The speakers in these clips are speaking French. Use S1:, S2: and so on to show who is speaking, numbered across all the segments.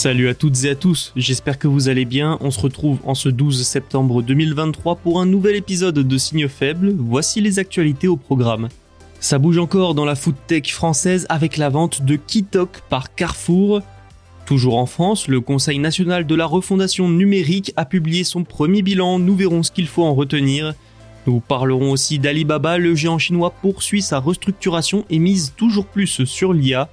S1: Salut à toutes et à tous, j'espère que vous allez bien. On se retrouve en ce 12 septembre 2023 pour un nouvel épisode de Signaux faibles. Voici les actualités au programme. Ça bouge encore dans la food tech française avec la vente de Kitok par Carrefour. Toujours en France, le Conseil national de la refondation numérique a publié son premier bilan, nous verrons ce qu'il faut en retenir. Nous parlerons aussi d'Alibaba, le géant chinois poursuit sa restructuration et mise toujours plus sur l'IA.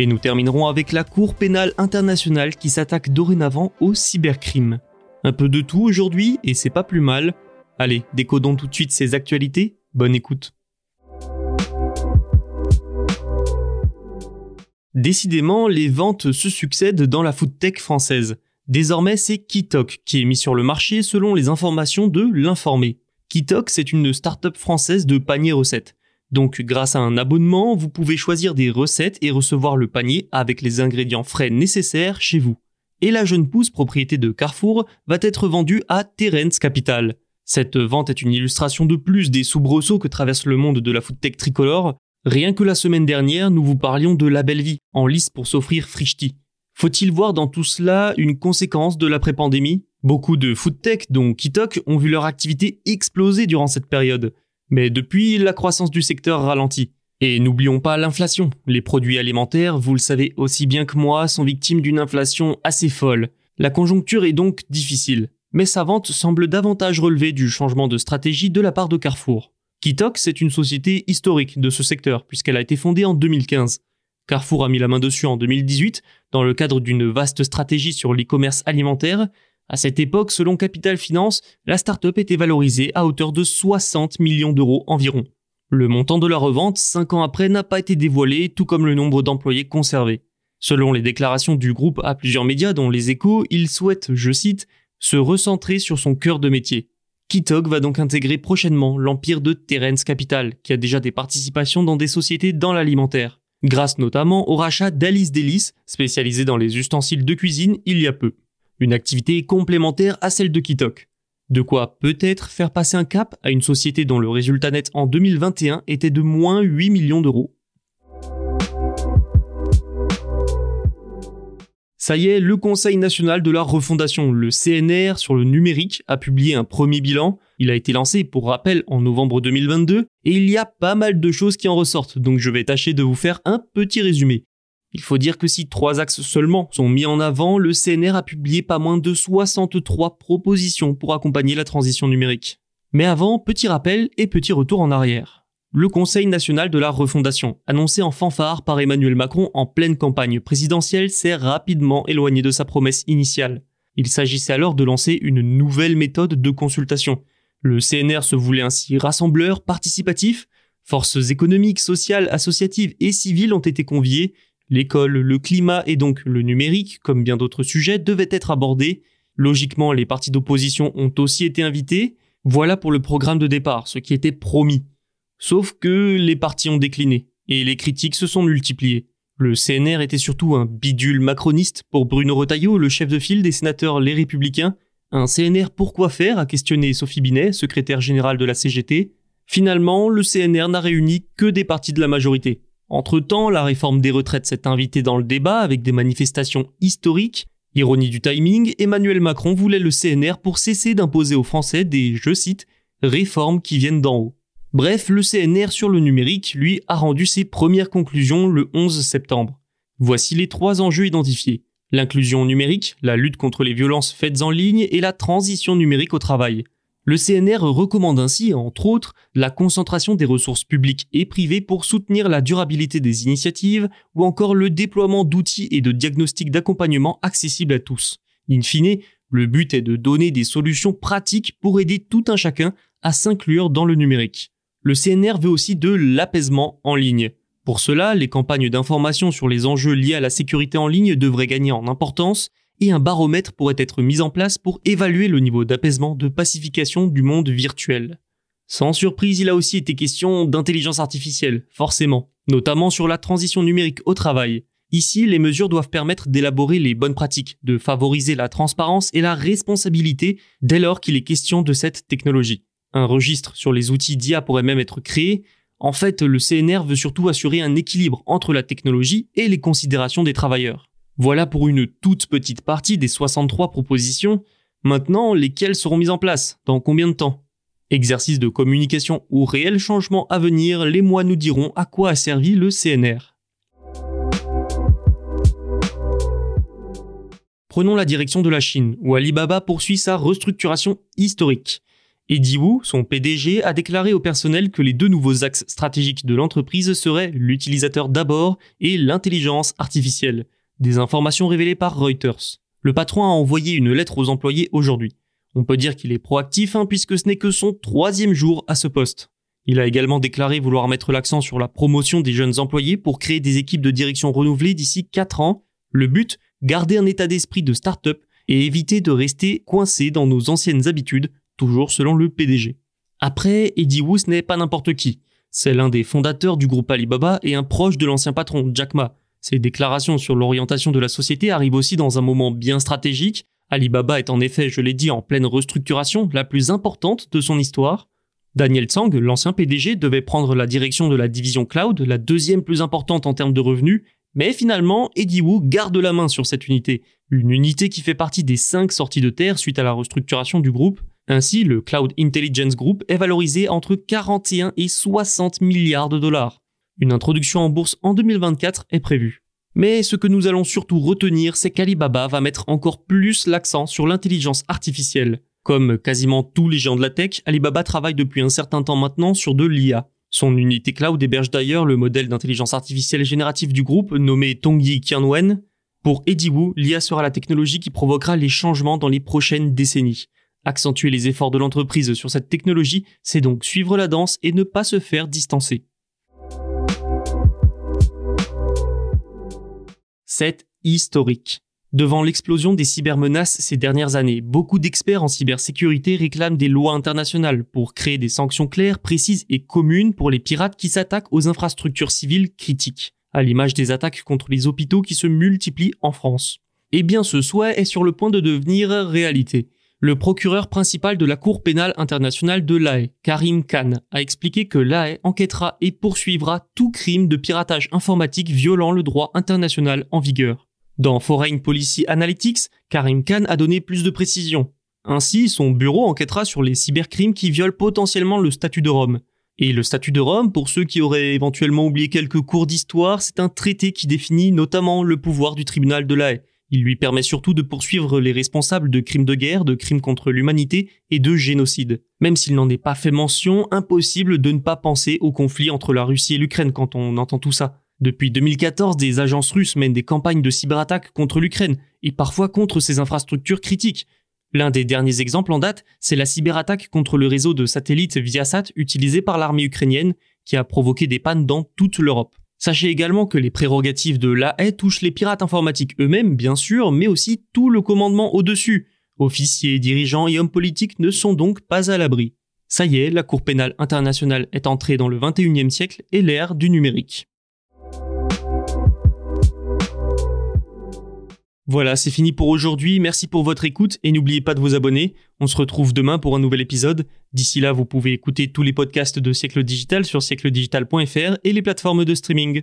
S1: Et nous terminerons avec la Cour pénale internationale qui s'attaque dorénavant au cybercrime. Un peu de tout aujourd'hui et c'est pas plus mal. Allez, décodons tout de suite ces actualités. Bonne écoute. Décidément, les ventes se succèdent dans la food tech française. Désormais, c'est Kitok qui est mis sur le marché selon les informations de l'informé. Kitok, c'est une start-up française de panier recettes. Donc grâce à un abonnement, vous pouvez choisir des recettes et recevoir le panier avec les ingrédients frais nécessaires chez vous. Et la jeune pousse propriété de Carrefour va être vendue à Terence Capital. Cette vente est une illustration de plus des soubresauts que traverse le monde de la foodtech tricolore. Rien que la semaine dernière, nous vous parlions de la belle vie, en lice pour s'offrir Frichti. Faut-il voir dans tout cela une conséquence de l'après-pandémie? Beaucoup de foodtech, dont Kitok, ont vu leur activité exploser durant cette période. Mais depuis, la croissance du secteur ralentit. Et n'oublions pas l'inflation. Les produits alimentaires, vous le savez aussi bien que moi, sont victimes d'une inflation assez folle. La conjoncture est donc difficile. Mais sa vente semble davantage relever du changement de stratégie de la part de Carrefour. Kitok, c'est une société historique de ce secteur, puisqu'elle a été fondée en 2015. Carrefour a mis la main dessus en 2018, dans le cadre d'une vaste stratégie sur l'e-commerce alimentaire, à cette époque, selon Capital Finance, la start-up était valorisée à hauteur de 60 millions d'euros environ. Le montant de la revente, 5 ans après, n'a pas été dévoilé, tout comme le nombre d'employés conservés. Selon les déclarations du groupe à plusieurs médias, dont les échos, il souhaite, je cite, se recentrer sur son cœur de métier. Kitok va donc intégrer prochainement l'empire de Terence Capital, qui a déjà des participations dans des sociétés dans l'alimentaire, grâce notamment au rachat d'Alice Delis, spécialisée dans les ustensiles de cuisine il y a peu une activité complémentaire à celle de Kitok. De quoi peut-être faire passer un cap à une société dont le résultat net en 2021 était de moins 8 millions d'euros. Ça y est, le Conseil national de la refondation, le CNR sur le numérique, a publié un premier bilan. Il a été lancé, pour rappel, en novembre 2022, et il y a pas mal de choses qui en ressortent, donc je vais tâcher de vous faire un petit résumé. Il faut dire que si trois axes seulement sont mis en avant, le CNR a publié pas moins de 63 propositions pour accompagner la transition numérique. Mais avant, petit rappel et petit retour en arrière. Le Conseil national de la refondation, annoncé en fanfare par Emmanuel Macron en pleine campagne présidentielle, s'est rapidement éloigné de sa promesse initiale. Il s'agissait alors de lancer une nouvelle méthode de consultation. Le CNR se voulait ainsi rassembleur, participatif, forces économiques, sociales, associatives et civiles ont été conviées L'école, le climat et donc le numérique, comme bien d'autres sujets, devaient être abordés. Logiquement, les partis d'opposition ont aussi été invités. Voilà pour le programme de départ, ce qui était promis. Sauf que les partis ont décliné, et les critiques se sont multipliées. Le CNR était surtout un bidule macroniste pour Bruno Retailleau, le chef de file des sénateurs Les Républicains. Un CNR pourquoi faire a questionné Sophie Binet, secrétaire générale de la CGT. Finalement, le CNR n'a réuni que des partis de la majorité. Entre-temps, la réforme des retraites s'est invitée dans le débat avec des manifestations historiques. Ironie du timing, Emmanuel Macron voulait le CNR pour cesser d'imposer aux Français des, je cite, réformes qui viennent d'en haut. Bref, le CNR sur le numérique, lui, a rendu ses premières conclusions le 11 septembre. Voici les trois enjeux identifiés. L'inclusion numérique, la lutte contre les violences faites en ligne et la transition numérique au travail. Le CNR recommande ainsi, entre autres, la concentration des ressources publiques et privées pour soutenir la durabilité des initiatives ou encore le déploiement d'outils et de diagnostics d'accompagnement accessibles à tous. In fine, le but est de donner des solutions pratiques pour aider tout un chacun à s'inclure dans le numérique. Le CNR veut aussi de l'apaisement en ligne. Pour cela, les campagnes d'information sur les enjeux liés à la sécurité en ligne devraient gagner en importance et un baromètre pourrait être mis en place pour évaluer le niveau d'apaisement, de pacification du monde virtuel. Sans surprise, il a aussi été question d'intelligence artificielle, forcément, notamment sur la transition numérique au travail. Ici, les mesures doivent permettre d'élaborer les bonnes pratiques, de favoriser la transparence et la responsabilité dès lors qu'il est question de cette technologie. Un registre sur les outils d'IA pourrait même être créé. En fait, le CNR veut surtout assurer un équilibre entre la technologie et les considérations des travailleurs. Voilà pour une toute petite partie des 63 propositions. Maintenant, lesquelles seront mises en place? Dans combien de temps? Exercice de communication ou réel changement à venir, les mois nous diront à quoi a servi le CNR. Prenons la direction de la Chine, où Alibaba poursuit sa restructuration historique. Eddie Wu, son PDG, a déclaré au personnel que les deux nouveaux axes stratégiques de l'entreprise seraient l'utilisateur d'abord et l'intelligence artificielle. Des informations révélées par Reuters. Le patron a envoyé une lettre aux employés aujourd'hui. On peut dire qu'il est proactif hein, puisque ce n'est que son troisième jour à ce poste. Il a également déclaré vouloir mettre l'accent sur la promotion des jeunes employés pour créer des équipes de direction renouvelées d'ici 4 ans. Le but, garder un état d'esprit de start-up et éviter de rester coincé dans nos anciennes habitudes, toujours selon le PDG. Après, Eddie Wu n'est pas n'importe qui. C'est l'un des fondateurs du groupe Alibaba et un proche de l'ancien patron, Jack Ma. Ces déclarations sur l'orientation de la société arrivent aussi dans un moment bien stratégique. Alibaba est en effet, je l'ai dit, en pleine restructuration, la plus importante de son histoire. Daniel Tsang, l'ancien PDG, devait prendre la direction de la division cloud, la deuxième plus importante en termes de revenus, mais finalement, Eddie Wu garde la main sur cette unité, une unité qui fait partie des cinq sorties de terre suite à la restructuration du groupe. Ainsi, le Cloud Intelligence Group est valorisé entre 41 et 60 milliards de dollars. Une introduction en bourse en 2024 est prévue. Mais ce que nous allons surtout retenir, c'est qu'Alibaba va mettre encore plus l'accent sur l'intelligence artificielle. Comme quasiment tous les géants de la tech, Alibaba travaille depuis un certain temps maintenant sur de l'IA. Son unité cloud héberge d'ailleurs le modèle d'intelligence artificielle générative du groupe nommé Tongyi Qianwen. Pour Eddie Wu, l'IA sera la technologie qui provoquera les changements dans les prochaines décennies. Accentuer les efforts de l'entreprise sur cette technologie, c'est donc suivre la danse et ne pas se faire distancer. C'est historique. Devant l'explosion des cybermenaces ces dernières années, beaucoup d'experts en cybersécurité réclament des lois internationales pour créer des sanctions claires, précises et communes pour les pirates qui s'attaquent aux infrastructures civiles critiques, à l'image des attaques contre les hôpitaux qui se multiplient en France. Eh bien ce souhait est sur le point de devenir réalité. Le procureur principal de la Cour pénale internationale de l'AE, Karim Khan, a expliqué que l'AE enquêtera et poursuivra tout crime de piratage informatique violant le droit international en vigueur. Dans Foreign Policy Analytics, Karim Khan a donné plus de précisions. Ainsi, son bureau enquêtera sur les cybercrimes qui violent potentiellement le statut de Rome. Et le statut de Rome, pour ceux qui auraient éventuellement oublié quelques cours d'histoire, c'est un traité qui définit notamment le pouvoir du tribunal de l'AE il lui permet surtout de poursuivre les responsables de crimes de guerre, de crimes contre l'humanité et de génocide. Même s'il n'en est pas fait mention, impossible de ne pas penser au conflit entre la Russie et l'Ukraine quand on entend tout ça. Depuis 2014, des agences russes mènent des campagnes de cyberattaques contre l'Ukraine et parfois contre ses infrastructures critiques. L'un des derniers exemples en date, c'est la cyberattaque contre le réseau de satellites Viasat utilisé par l'armée ukrainienne qui a provoqué des pannes dans toute l'Europe. Sachez également que les prérogatives de l'AE touchent les pirates informatiques eux-mêmes, bien sûr, mais aussi tout le commandement au-dessus. Officiers, dirigeants et hommes politiques ne sont donc pas à l'abri. Ça y est, la Cour pénale internationale est entrée dans le 21e siècle et l'ère du numérique. Voilà, c'est fini pour aujourd'hui. Merci pour votre écoute et n'oubliez pas de vous abonner. On se retrouve demain pour un nouvel épisode. D'ici là, vous pouvez écouter tous les podcasts de Siècle Digital sur siècledigital.fr et les plateformes de streaming.